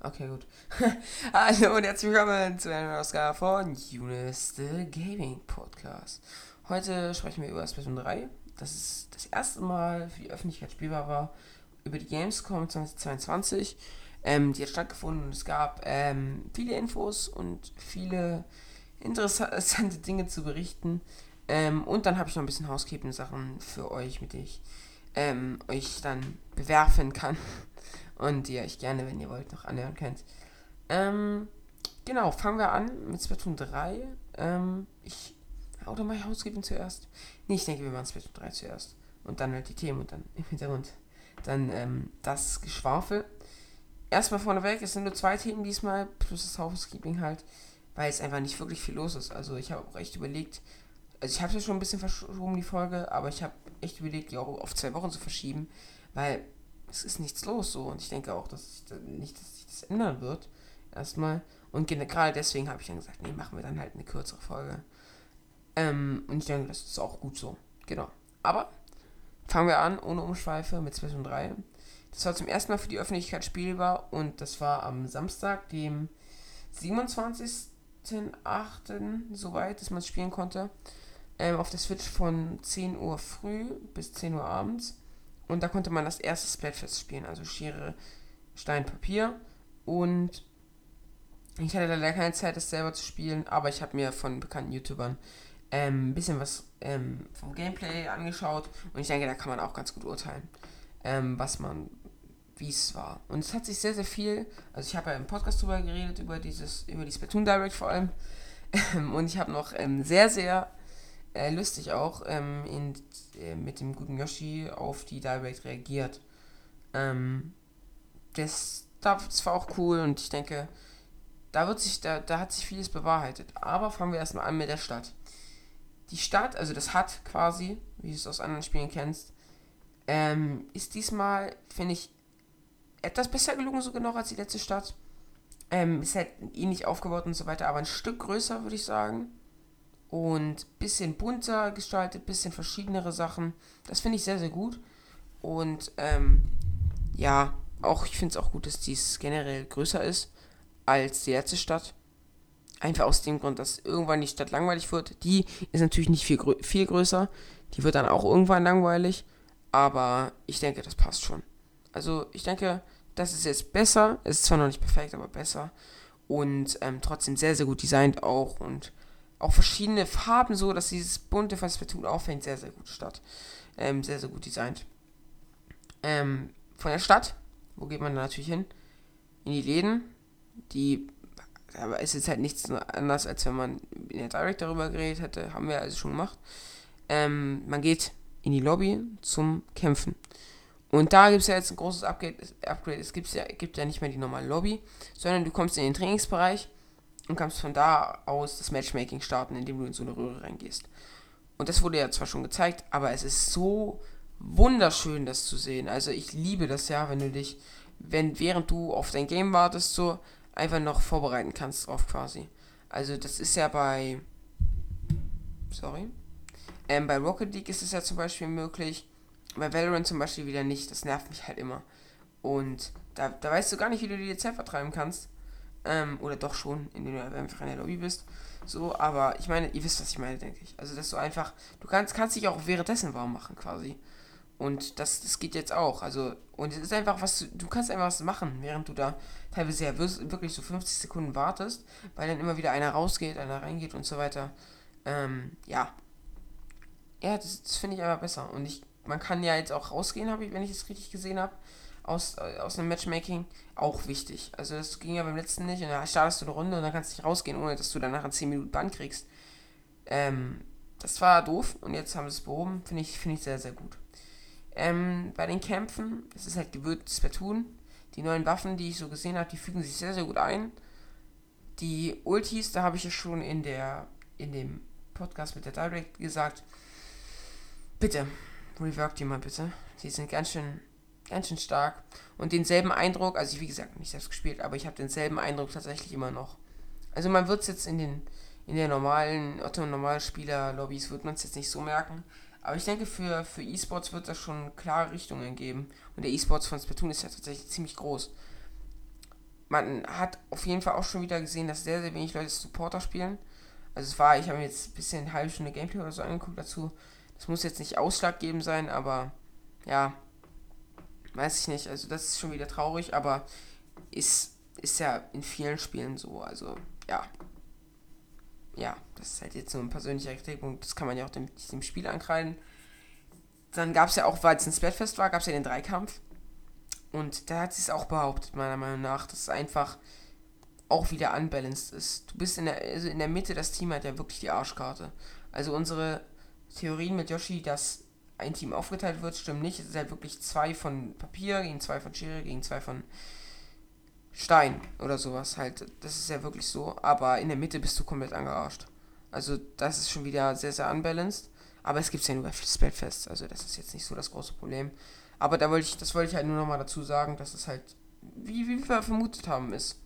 Okay, gut. Hallo und herzlich willkommen zu einer Ausgabe von Eunice the Gaming Podcast. Heute sprechen wir über Splatoon 3. Das ist das erste Mal für die Öffentlichkeit spielbar war über die Gamescom 2022. Ähm, die hat stattgefunden und es gab ähm, viele Infos und viele interessante Dinge zu berichten. Ähm, und dann habe ich noch ein bisschen Housekeeping-Sachen für euch, mit denen ich ähm, euch dann bewerfen kann. Und die ihr euch gerne, wenn ihr wollt, noch anhören könnt. Ähm, genau, fangen wir an mit Splatoon 3. Ähm, ich. Oder mal Housekeeping zuerst? Nee, ich denke, wir machen Splatoon 3 zuerst. Und dann halt die Themen und dann im Hintergrund dann ähm, das Geschwafel. Erstmal vorneweg, es sind nur zwei Themen diesmal, plus das Housekeeping halt, weil es einfach nicht wirklich viel los ist. Also ich habe auch echt überlegt, also ich habe ja schon ein bisschen verschoben, die Folge, aber ich habe echt überlegt, die auch auf zwei Wochen zu verschieben, weil es ist nichts los so und ich denke auch, dass ich da nicht, dass sich das ändern wird. Erstmal. Und gerade deswegen habe ich dann gesagt, nee, machen wir dann halt eine kürzere Folge. Ähm, und ich denke, das ist auch gut so. Genau. Aber fangen wir an, ohne Umschweife, mit Splatoon 3. Das war zum ersten Mal für die Öffentlichkeit spielbar und das war am Samstag, dem 27.08. soweit, dass man es spielen konnte ähm, auf der Switch von 10 Uhr früh bis 10 Uhr abends. Und da konnte man das erste Splatfest spielen, also Schere, Stein, Papier. Und ich hatte leider keine Zeit, das selber zu spielen, aber ich habe mir von bekannten YouTubern ähm, ein bisschen was ähm, vom Gameplay angeschaut und ich denke, da kann man auch ganz gut urteilen, ähm, was man, wie es war. Und es hat sich sehr, sehr viel, also ich habe ja im Podcast drüber geredet, über dieses, über die Splatoon Direct vor allem. und ich habe noch ähm, sehr, sehr äh, lustig auch ähm, in, äh, mit dem guten Yoshi auf die Direct reagiert. Ähm, das, das war auch cool und ich denke, da wird sich, da, da hat sich vieles bewahrheitet. Aber fangen wir erstmal an mit der Stadt. Die Stadt, also das hat quasi, wie du es aus anderen Spielen kennst, ähm, ist diesmal, finde ich, etwas besser gelungen sogar noch als die letzte Stadt. Ähm, ist halt ähnlich aufgebaut und so weiter, aber ein Stück größer, würde ich sagen und bisschen bunter gestaltet, bisschen verschiedenere Sachen. Das finde ich sehr, sehr gut. Und ähm, ja, auch ich finde es auch gut, dass dies generell größer ist als die letzte Stadt. Einfach aus dem Grund, dass irgendwann die Stadt langweilig wird. Die ist natürlich nicht viel, grö viel größer. Die wird dann auch irgendwann langweilig. Aber ich denke, das passt schon. Also ich denke, das ist jetzt besser. Es ist zwar noch nicht perfekt, aber besser. Und ähm, trotzdem sehr, sehr gut designt auch. Und auch verschiedene Farben so, dass dieses bunte von Splatoon auffängt, sehr, sehr gut statt. Ähm, sehr, sehr gut designt. Ähm, von der Stadt, wo geht man da natürlich hin? In die Läden, die, aber ist jetzt halt nichts anderes, als wenn man in der Direct darüber geredet hätte, haben wir also schon gemacht. Ähm, man geht in die Lobby zum Kämpfen. Und da gibt es ja jetzt ein großes Upgrade. Upgrade. Es gibt ja, gibt ja nicht mehr die normale Lobby, sondern du kommst in den Trainingsbereich und kannst von da aus das Matchmaking starten, indem du in so eine Röhre reingehst. Und das wurde ja zwar schon gezeigt, aber es ist so wunderschön, das zu sehen. Also ich liebe das ja, wenn du dich, wenn während du auf dein Game wartest, so einfach noch vorbereiten kannst drauf quasi. Also das ist ja bei, sorry, ähm, bei Rocket League ist es ja zum Beispiel möglich, bei Valorant zum Beispiel wieder nicht. Das nervt mich halt immer. Und da, da weißt du gar nicht, wie du die Zeit vertreiben kannst. Ähm, oder doch schon, indem du einfach in der Lobby bist. So, aber ich meine, ihr wisst, was ich meine, denke ich. Also, dass du einfach, du kannst, kannst dich auch währenddessen warm machen, quasi. Und das, das geht jetzt auch. Also, und es ist einfach was, du kannst einfach was machen, während du da teilweise ja wirklich so 50 Sekunden wartest, weil dann immer wieder einer rausgeht, einer reingeht und so weiter. Ähm, ja. Ja, das, das finde ich einfach besser. Und ich, man kann ja jetzt auch rausgehen, habe ich, wenn ich es richtig gesehen habe aus, äh, aus einem Matchmaking auch wichtig. Also das ging ja beim letzten nicht und da startest du eine Runde und dann kannst du nicht rausgehen, ohne dass du danach in 10 Minuten Band kriegst. Ähm, das war doof und jetzt haben sie es behoben. Finde ich, find ich sehr, sehr gut. Ähm, bei den Kämpfen, es ist halt gewürzt Splatoon. Die neuen Waffen, die ich so gesehen habe, die fügen sich sehr, sehr gut ein. Die Ultis, da habe ich ja schon in der in dem Podcast mit der Direct gesagt, bitte, rework die mal bitte. Die sind ganz schön ganz schön stark. Und denselben Eindruck, also ich, wie gesagt, nicht selbst gespielt, aber ich habe denselben Eindruck tatsächlich immer noch. Also man wird es jetzt in den in der normalen, Otto Normalspieler-Lobbys wird man es jetzt nicht so merken, Aber ich denke, für, für E-Sports wird das schon klare Richtungen geben. Und der E-Sports von Splatoon ist ja tatsächlich ziemlich groß. Man hat auf jeden Fall auch schon wieder gesehen, dass sehr, sehr wenig Leute Supporter spielen. Also es war, ich habe mir jetzt ein bisschen eine halbe Stunde Gameplay oder so angeguckt dazu. Das muss jetzt nicht ausschlaggebend sein, aber ja, weiß ich nicht. Also das ist schon wieder traurig, aber ist, ist ja in vielen Spielen so. Also ja. Ja, das ist halt jetzt so ein persönlicher Kritikpunkt. Das kann man ja auch dem, dem Spiel ankreiden. Dann gab es ja auch, weil es ein Splatfest war, gab es ja den Dreikampf. Und da hat sie es auch behauptet, meiner Meinung nach, dass es einfach auch wieder unbalanced ist. Du bist in der, also in der Mitte, das Team hat ja wirklich die Arschkarte. Also unsere Theorien mit Yoshi, dass ein Team aufgeteilt wird, stimmen nicht. Es ist halt wirklich zwei von Papier gegen zwei von Schere gegen zwei von Stein oder sowas halt. Das ist ja wirklich so. Aber in der Mitte bist du komplett angearscht. Also das ist schon wieder sehr, sehr unbalanced. Aber es gibt ja nur bei Spellfest. Also das ist jetzt nicht so das große Problem. Aber da wollte ich, das wollte ich halt nur nochmal dazu sagen, dass es halt, wie, wie wir vermutet haben, ist.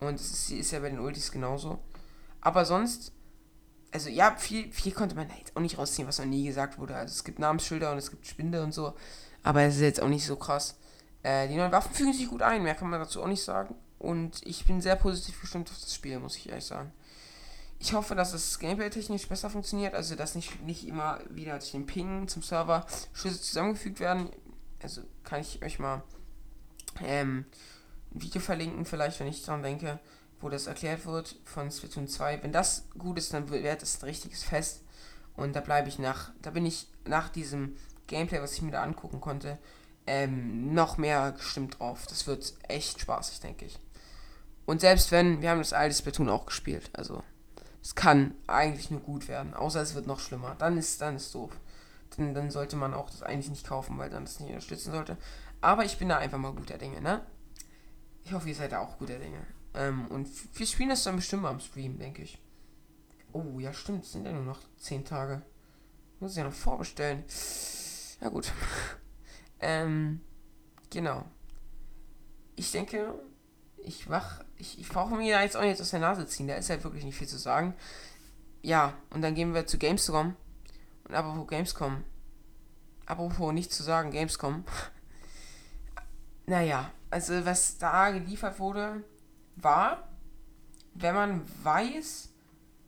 Und es ist, ist ja bei den Ultis genauso. Aber sonst, also ja, viel, viel konnte man jetzt auch nicht rausziehen, was noch nie gesagt wurde. Also es gibt Namensschilder und es gibt Spinde und so. Aber es ist jetzt auch nicht so krass. Äh, die neuen Waffen fügen sich gut ein, mehr kann man dazu auch nicht sagen. Und ich bin sehr positiv gestimmt auf das Spiel, muss ich ehrlich sagen. Ich hoffe, dass das Gameplay technisch besser funktioniert, also dass nicht, nicht immer wieder durch den Ping zum Server Schlüssel zusammengefügt werden. Also kann ich euch mal ähm, ein Video verlinken, vielleicht, wenn ich daran denke, wo das erklärt wird von Splatoon 2. Wenn das gut ist, dann wird es ein richtiges Fest. Und da bleibe ich nach, da bin ich nach diesem Gameplay, was ich mir da angucken konnte, ähm, noch mehr gestimmt drauf. Das wird echt spaßig, denke ich. Und selbst wenn, wir haben das alte Splatoon auch gespielt, also es kann eigentlich nur gut werden, außer es wird noch schlimmer. Dann ist dann ist doof. Dann, dann sollte man auch das eigentlich nicht kaufen, weil dann das nicht unterstützen sollte. Aber ich bin da einfach mal guter Dinge, ne? Ich hoffe, ihr seid da auch guter Dinge. Ähm, und wir spielen das dann bestimmt am Stream, denke ich. Oh, ja, stimmt. Es sind ja nur noch 10 Tage. Muss ich ja noch vorbestellen. Ja, gut. ähm, genau. Ich denke, ich mach. Ich, ich brauche mir jetzt auch nicht aus der Nase ziehen. Da ist halt wirklich nicht viel zu sagen. Ja, und dann gehen wir zu Gamescom. Und apropos Gamescom. Apropos nicht zu sagen, Gamescom. naja, also was da geliefert wurde, war, wenn man weiß,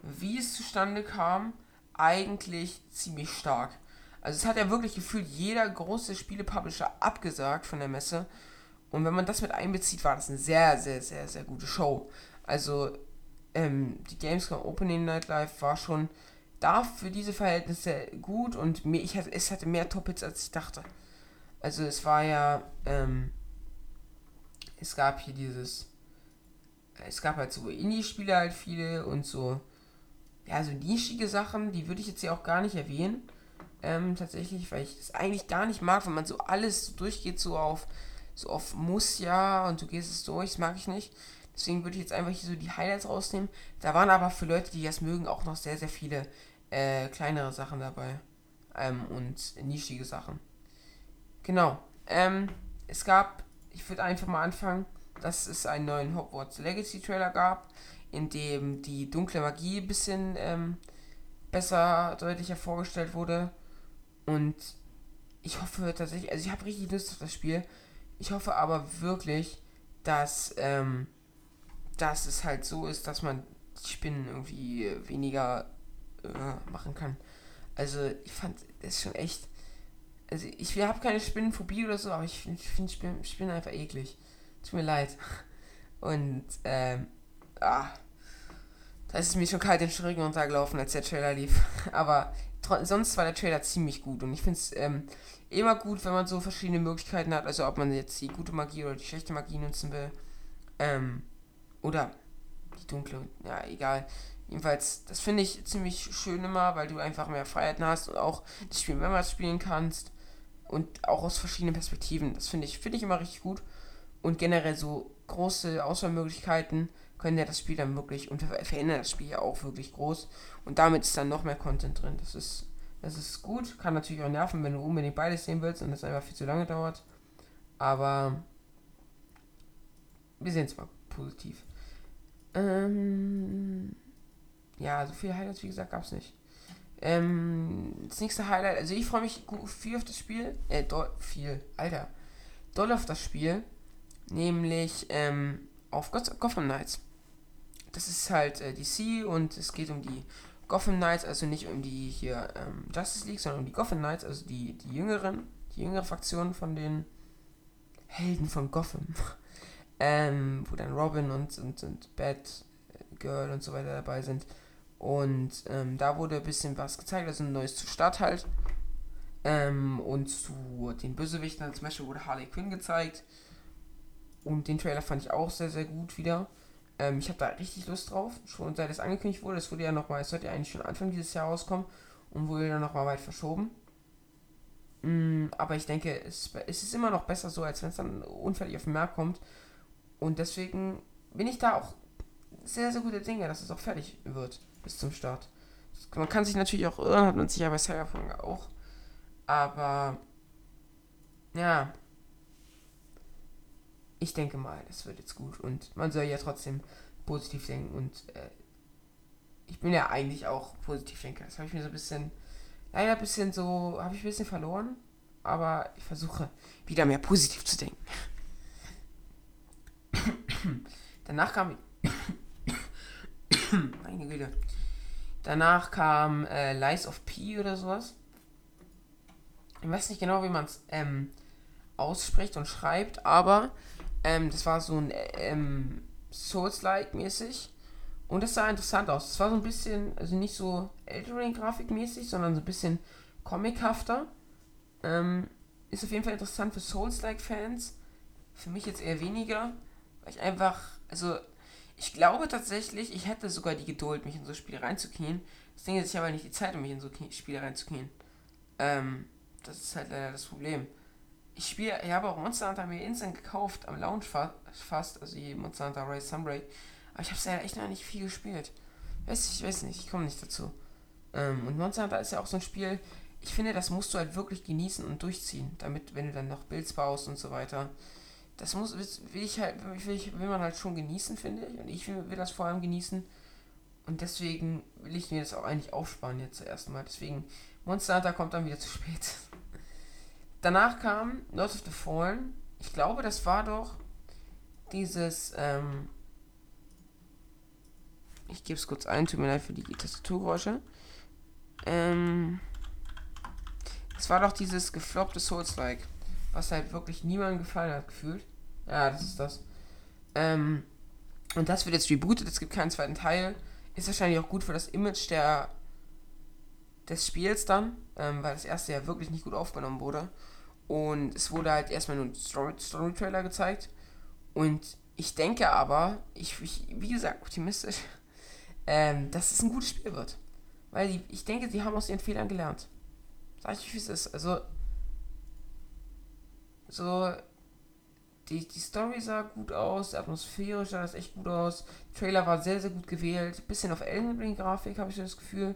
wie es zustande kam, eigentlich ziemlich stark. Also es hat ja wirklich gefühlt jeder große Spielepublisher abgesagt von der Messe. Und wenn man das mit einbezieht, war das eine sehr, sehr, sehr, sehr gute Show. Also ähm, die Gamescom Opening Night Live war schon da für diese Verhältnisse gut und mir, ich hatte, es hatte mehr Top-Hits, als ich dachte. Also es war ja, ähm, es gab hier dieses es gab halt so Indie-Spiele halt viele und so, ja, so nischige Sachen, die würde ich jetzt hier auch gar nicht erwähnen. Ähm, tatsächlich, weil ich das eigentlich gar nicht mag, wenn man so alles durchgeht, so auf, so auf muss ja und du gehst es durch, das mag ich nicht. Deswegen würde ich jetzt einfach hier so die Highlights rausnehmen. Da waren aber für Leute, die das mögen, auch noch sehr, sehr viele äh, kleinere Sachen dabei. Ähm, und nischige Sachen. Genau. Ähm, es gab, ich würde einfach mal anfangen dass es einen neuen Hogwarts Legacy Trailer gab, in dem die dunkle Magie ein bisschen ähm, besser, deutlicher vorgestellt wurde. Und ich hoffe tatsächlich, also ich habe richtig Lust auf das Spiel. Ich hoffe aber wirklich, dass, ähm, dass es halt so ist, dass man die Spinnen irgendwie weniger äh, machen kann. Also ich fand das schon echt. Also ich habe keine Spinnenphobie oder so, aber ich finde find Spinnen einfach eklig. Tut mir leid. Und, ähm, ah, da ist es mir schon kalt den Rücken runtergelaufen, als der Trailer lief. Aber sonst war der Trailer ziemlich gut. Und ich finde es ähm, immer gut, wenn man so verschiedene Möglichkeiten hat. Also, ob man jetzt die gute Magie oder die schlechte Magie nutzen will. Ähm, oder die dunkle, ja, egal. Jedenfalls, das finde ich ziemlich schön immer, weil du einfach mehr Freiheiten hast und auch das Spiel mehrmals spielen kannst. Und auch aus verschiedenen Perspektiven. Das finde ich, finde ich immer richtig gut und generell so große Auswahlmöglichkeiten können ja das Spiel dann wirklich und verändern das Spiel ja auch wirklich groß und damit ist dann noch mehr Content drin. Das ist das ist gut, kann natürlich auch nerven, wenn du unbedingt beides sehen willst und das einfach viel zu lange dauert. Aber wir sehen es mal positiv. Ähm, ja, so viele Highlights, wie gesagt, gab es nicht. Ähm, das nächste Highlight, also ich freue mich viel auf das Spiel, äh, doll, viel, Alter, doll auf das Spiel, nämlich ähm, auf Gotham Knights. Das ist halt äh, DC und es geht um die Gotham Knights, also nicht um die hier ähm, Justice League, sondern um die Gotham Knights, also die, die jüngeren, die jüngere Fraktion von den Helden von Gotham. ähm, wo dann Robin und, und, und Batgirl und so weiter dabei sind. Und ähm, da wurde ein bisschen was gezeigt, also ein neues zu Start halt. Ähm, und zu den Bösewichten als Beispiel wurde Harley Quinn gezeigt. Und den Trailer fand ich auch sehr, sehr gut wieder. Ähm, ich habe da richtig Lust drauf, schon seit es angekündigt wurde. Es wurde ja nochmal, es sollte ja eigentlich schon Anfang dieses Jahr rauskommen und wurde dann nochmal weit verschoben. Mm, aber ich denke, es, es ist immer noch besser so, als wenn es dann unfertig auf den Markt kommt. Und deswegen bin ich da auch sehr, sehr gute Dinge, dass es auch fertig wird bis zum Start. Man kann sich natürlich auch irren, hat man sich ja bei Cyberpunk auch. Aber ja, ich denke mal, es wird jetzt gut und man soll ja trotzdem positiv denken und äh, ich bin ja eigentlich auch positiv denker. Das habe ich mir so ein bisschen, leider ein bisschen so, habe ich ein bisschen verloren, aber ich versuche wieder mehr positiv zu denken. Danach kam, meine Güte, Danach kam äh, Lies of P oder sowas. Ich weiß nicht genau, wie man es ähm, ausspricht und schreibt, aber ähm, das war so ein ähm, Souls-like mäßig. Und das sah interessant aus. Es war so ein bisschen, also nicht so Elden mäßig, sondern so ein bisschen comichafter. Ähm, ist auf jeden Fall interessant für Souls-like-Fans. Für mich jetzt eher weniger, weil ich einfach, also ich glaube tatsächlich, ich hätte sogar die Geduld, mich in so Spiele reinzuknien. Das Ding ist, ich habe halt nicht die Zeit, um mich in so Spiele reinzuknien. Ähm, das ist halt leider das Problem. Ich spiele, ich habe auch Monster Hunter mir instant gekauft, am Launch fast, also die Monster Hunter Rise Sunbreak. Aber ich habe es ja echt noch nicht viel gespielt. Weiß ich, weiß nicht, ich komme nicht dazu. Ähm, und Monster Hunter ist ja auch so ein Spiel, ich finde, das musst du halt wirklich genießen und durchziehen, damit, wenn du dann noch Builds baust und so weiter, das muss, will ich halt, will, ich, will man halt schon genießen, finde ich. Und ich will, will das vor allem genießen. Und deswegen will ich mir das auch eigentlich aufsparen jetzt zuerst mal. Deswegen, Monster Hunter kommt dann wieder zu spät. Danach kam Lords of the Fallen. Ich glaube, das war doch dieses, ähm, ich gebe es kurz ein, tut mir leid für die Tastaturgeräusche. Ähm, es war doch dieses gefloppte Souls-like was halt wirklich niemandem gefallen hat, gefühlt. Ja, das ist das. Ähm, und das wird jetzt rebootet, es gibt keinen zweiten Teil. Ist wahrscheinlich auch gut für das Image der, des Spiels dann, ähm, weil das erste ja wirklich nicht gut aufgenommen wurde. Und es wurde halt erstmal nur ein Story-Trailer gezeigt. Und ich denke aber, ich, ich wie gesagt, optimistisch, ähm, dass es ein gutes Spiel wird. Weil die, ich denke, sie haben aus ihren Fehlern gelernt. Sag ich, wie es ist. Also, so, die, die Story sah gut aus, Atmosphäre sah das echt gut aus. Der Trailer war sehr, sehr gut gewählt. Bisschen auf Elden Ring Grafik habe ich das Gefühl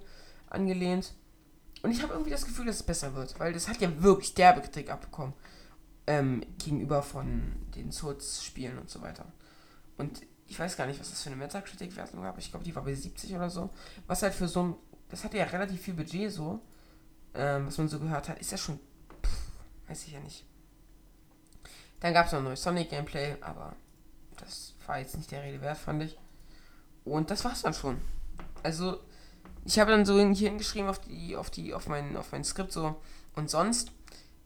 angelehnt. Und ich habe irgendwie das Gefühl, dass es besser wird, weil das hat ja wirklich derbe Kritik abbekommen. Ähm, gegenüber von den Souls-Spielen und so weiter. Und ich weiß gar nicht, was das für eine Metacritic-Wertung gab. Ich glaube, die war bei 70 oder so. Was halt für so ein. Das hatte ja relativ viel Budget so. Ähm, was man so gehört hat. Ist ja schon. Pff, weiß ich ja nicht. Dann gab es noch ein neues Sonic-Gameplay, aber das war jetzt nicht der Rede wert, fand ich. Und das war's dann schon. Also, ich habe dann so hier hingeschrieben auf die, auf die, auf mein, auf mein Skript so und sonst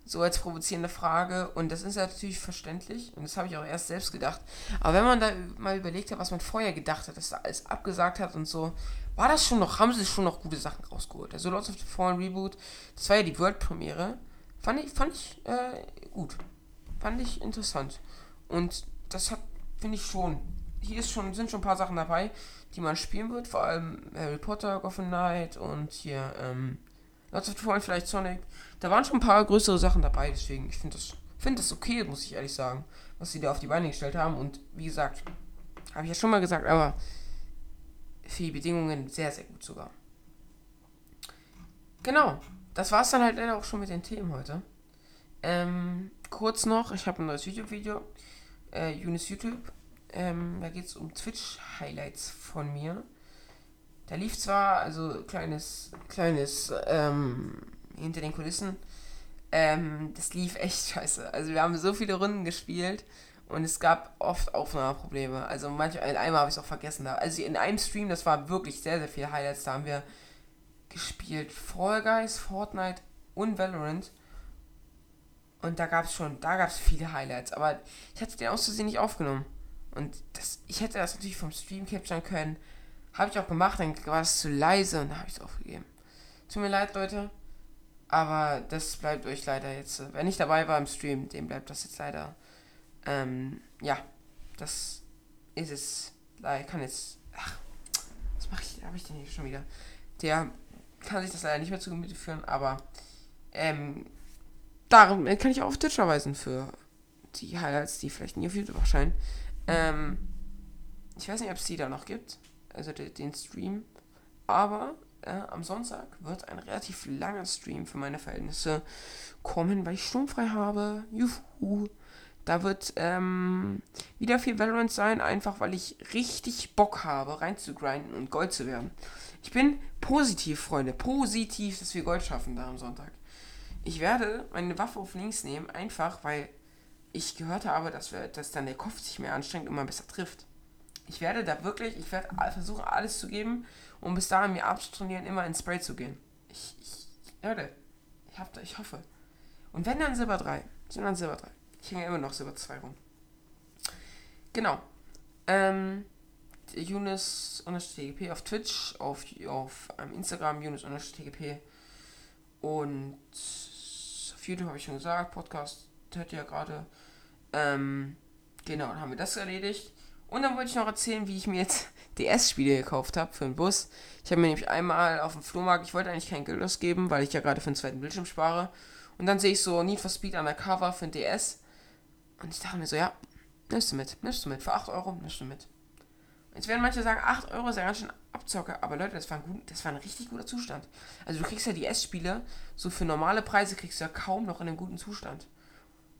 so als provozierende Frage und das ist natürlich verständlich und das habe ich auch erst selbst gedacht. Aber wenn man da mal überlegt hat, was man vorher gedacht hat, dass da alles abgesagt hat und so, war das schon noch, haben sie schon noch gute Sachen rausgeholt. Also Lords of the Fallen Reboot, das war ja die World Premiere, fand ich, fand ich äh, gut. Fand ich interessant. Und das hat, finde ich schon. Hier ist schon, sind schon ein paar Sachen dabei, die man spielen wird. Vor allem Harry Potter, Gotham Knight und hier, ähm, Lots of Fallen, vielleicht Sonic. Da waren schon ein paar größere Sachen dabei, deswegen, ich finde das, finde das okay, muss ich ehrlich sagen, was sie da auf die Beine gestellt haben. Und wie gesagt, habe ich ja schon mal gesagt, aber für die Bedingungen sehr, sehr gut sogar. Genau, das war es dann halt leider auch schon mit den Themen heute. Ähm, kurz noch, ich habe ein neues YouTube-Video. Äh, Unis YouTube. Ähm, da geht es um Twitch-Highlights von mir. Der lief zwar, also kleines, kleines, ähm, hinter den Kulissen, ähm, das lief echt scheiße. Also wir haben so viele Runden gespielt und es gab oft Aufnahmeprobleme. Also manchmal, einmal habe ich es auch vergessen. Also in einem Stream, das war wirklich sehr, sehr viele Highlights. Da haben wir gespielt Fall Guys, Fortnite und Valorant. Und da gab es schon, da gab es viele Highlights. Aber ich hatte den auszusehen nicht aufgenommen. Und das, ich hätte das natürlich vom Stream capturen können. Habe ich auch gemacht, dann war es zu leise und dann habe ich es aufgegeben. Tut mir leid, Leute. Aber das bleibt euch leider jetzt. Wenn ich dabei war im Stream, dem bleibt das jetzt leider. Ähm, ja, das ist es. Ich kann jetzt. Ach, was mache ich? Habe ich denn hier schon wieder? Der kann sich das leider nicht mehr zu Gemüte führen, aber ähm, darum kann ich auch auf Twitch verweisen für die Highlights, die vielleicht nie auf YouTube erscheinen. Ähm, ich weiß nicht, ob es die da noch gibt, also de, den Stream, aber äh, am Sonntag wird ein relativ langer Stream für meine Verhältnisse kommen, weil ich sturmfrei habe. Juhu. Da wird ähm, wieder viel Valorant sein, einfach weil ich richtig Bock habe, reinzugrinden und Gold zu werden. Ich bin positiv, Freunde, positiv, dass wir Gold schaffen da am Sonntag. Ich werde meine Waffe auf links nehmen, einfach weil ich gehört habe, dass, wir, dass dann der Kopf sich mehr anstrengt und man besser trifft. Ich werde da wirklich, ich werde versuchen, alles zu geben, um bis dahin mir abzutrainieren, immer ins Spray zu gehen. Ich, ich, Leute, ich, hab, ich hoffe. Und wenn dann Silber 3, sind dann Silber 3. Ich hänge immer noch Silber 2 rum. Genau. Ähm, Yunus-TGP auf Twitch, auf, auf ähm, Instagram Yunus-TGP und auf YouTube habe ich schon gesagt, Podcast hört ihr ja gerade. Ähm, genau, dann haben wir das erledigt. Und dann wollte ich noch erzählen, wie ich mir jetzt DS-Spiele gekauft habe für den Bus. Ich habe mir nämlich einmal auf dem Flohmarkt, ich wollte eigentlich kein Geld ausgeben, weil ich ja gerade für den zweiten Bildschirm spare. Und dann sehe ich so Need for Speed Undercover für den DS. Und ich dachte mir so, ja, nimmst du mit, nimmst du mit. Für 8 Euro nimmst du mit. Jetzt werden manche sagen, 8 Euro ist ja ganz schön Abzocke, aber Leute, das war, ein gut, das war ein richtig guter Zustand. Also du kriegst ja die S-Spiele, so für normale Preise kriegst du ja kaum noch in einem guten Zustand.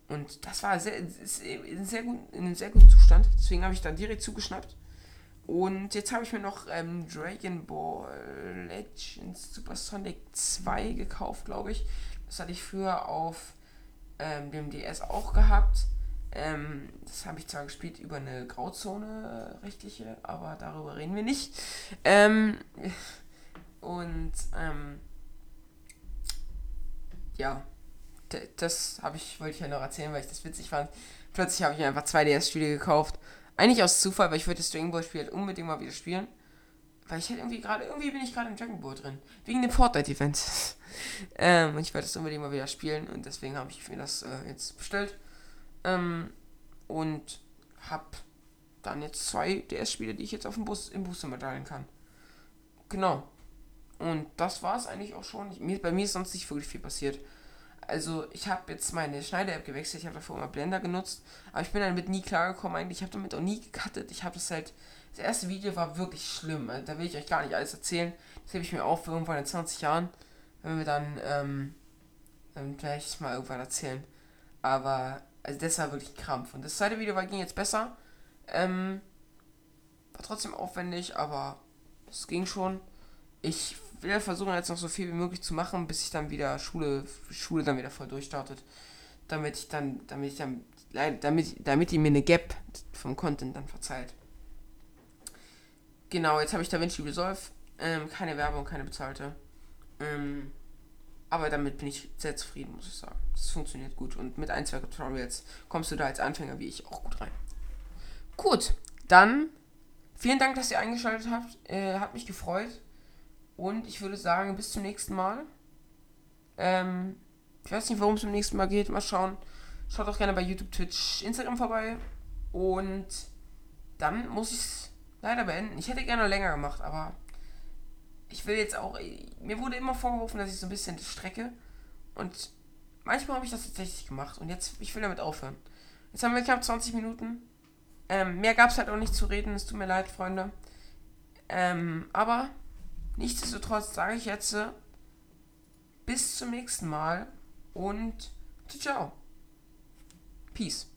Und das war sehr, in, sehr gut, in einem sehr guten Zustand. Deswegen habe ich dann direkt zugeschnappt. Und jetzt habe ich mir noch ähm, Dragon Ball Legends Super Sonic 2 gekauft, glaube ich. Das hatte ich früher auf ähm, dem DS auch gehabt. Ähm, das habe ich zwar gespielt über eine Grauzone äh, rechtliche, aber darüber reden wir nicht. Ähm, und ähm, ja, das habe ich, wollte ich ja noch erzählen, weil ich das witzig fand. Plötzlich habe ich mir einfach zwei DS-Spiele gekauft. Eigentlich aus Zufall, weil ich würde das Dragon Ball Spiel halt unbedingt mal wieder spielen. Weil ich halt irgendwie gerade, irgendwie bin ich gerade im Dragon Ball drin. Wegen dem Fortnite-Event. ähm, und ich wollte das unbedingt mal wieder spielen und deswegen habe ich mir das äh, jetzt bestellt. Ähm, und habe dann jetzt zwei DS-Spiele, die ich jetzt auf dem Bus im Booster medaillen kann. Genau. Und das war es eigentlich auch schon. Ich, mir, bei mir ist sonst nicht wirklich viel passiert also ich habe jetzt meine Schneider-App gewechselt, ich habe davor immer Blender genutzt, aber ich bin damit nie klargekommen eigentlich, ich habe damit auch nie gecuttet, ich habe das halt, das erste Video war wirklich schlimm, also da will ich euch gar nicht alles erzählen, das hebe ich mir auf für irgendwann in 20 Jahren, wenn wir dann, ähm, dann vielleicht mal irgendwann erzählen, aber, also das war wirklich Krampf. Und das zweite Video war, ging jetzt besser, ähm, war trotzdem aufwendig, aber es ging schon, ich will versuchen jetzt noch so viel wie möglich zu machen, bis ich dann wieder Schule, Schule dann wieder voll durchstartet. Damit ich dann, damit ich dann, damit, damit die mir eine Gap vom Content dann verzeiht. Genau, jetzt habe ich DaVinci Resolve. Ähm, keine Werbung, keine bezahlte. Ähm, aber damit bin ich sehr zufrieden, muss ich sagen. Das funktioniert gut. Und mit ein, zwei Tutorials kommst du da als Anfänger wie ich auch gut rein. Gut, dann vielen Dank, dass ihr eingeschaltet habt. Äh, hat mich gefreut. Und ich würde sagen, bis zum nächsten Mal. Ähm, ich weiß nicht, worum es beim nächsten Mal geht. Mal schauen. Schaut auch gerne bei YouTube, Twitch, Instagram vorbei. Und dann muss ich es leider beenden. Ich hätte gerne länger gemacht, aber ich will jetzt auch. Mir wurde immer vorgeworfen, dass ich so ein bisschen strecke. Und manchmal habe ich das tatsächlich gemacht. Und jetzt, ich will damit aufhören. Jetzt haben wir knapp 20 Minuten. Ähm, mehr gab es halt auch nicht zu reden. Es tut mir leid, Freunde. Ähm, aber Nichtsdestotrotz sage ich jetzt äh, bis zum nächsten Mal und ciao. Peace.